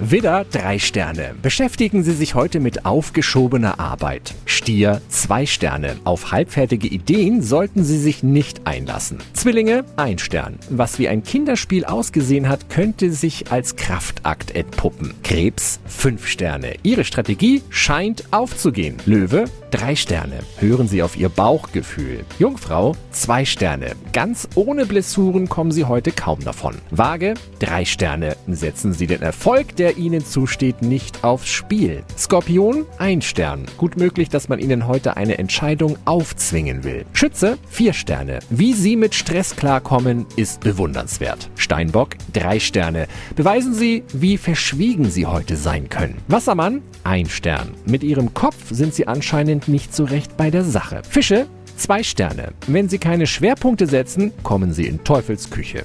Widder, drei Sterne. Beschäftigen Sie sich heute mit aufgeschobener Arbeit. Stier, zwei Sterne. Auf halbfertige Ideen sollten Sie sich nicht einlassen. Zwillinge, ein Stern. Was wie ein Kinderspiel ausgesehen hat, könnte sich als Kraftakt entpuppen. Krebs, fünf Sterne. Ihre Strategie scheint aufzugehen. Löwe, drei Sterne. Hören Sie auf Ihr Bauchgefühl. Jungfrau, zwei Sterne. Ganz ohne Blessuren kommen Sie heute kaum davon. Waage, drei Sterne. Setzen Sie den Erfolg, der Ihnen zusteht, nicht aufs Spiel. Skorpion, ein Stern. Gut möglich, dass man Ihnen heute eine Entscheidung aufzwingen will. Schütze, vier Sterne. Wie Sie mit Stress klarkommen, ist bewundernswert. Steinbock, drei Sterne. Beweisen Sie, wie verschwiegen Sie heute sein können. Wassermann, ein Stern. Mit Ihrem Kopf sind Sie anscheinend nicht so recht bei der Sache. Fische, zwei Sterne. Wenn Sie keine Schwerpunkte setzen, kommen Sie in Teufels Küche.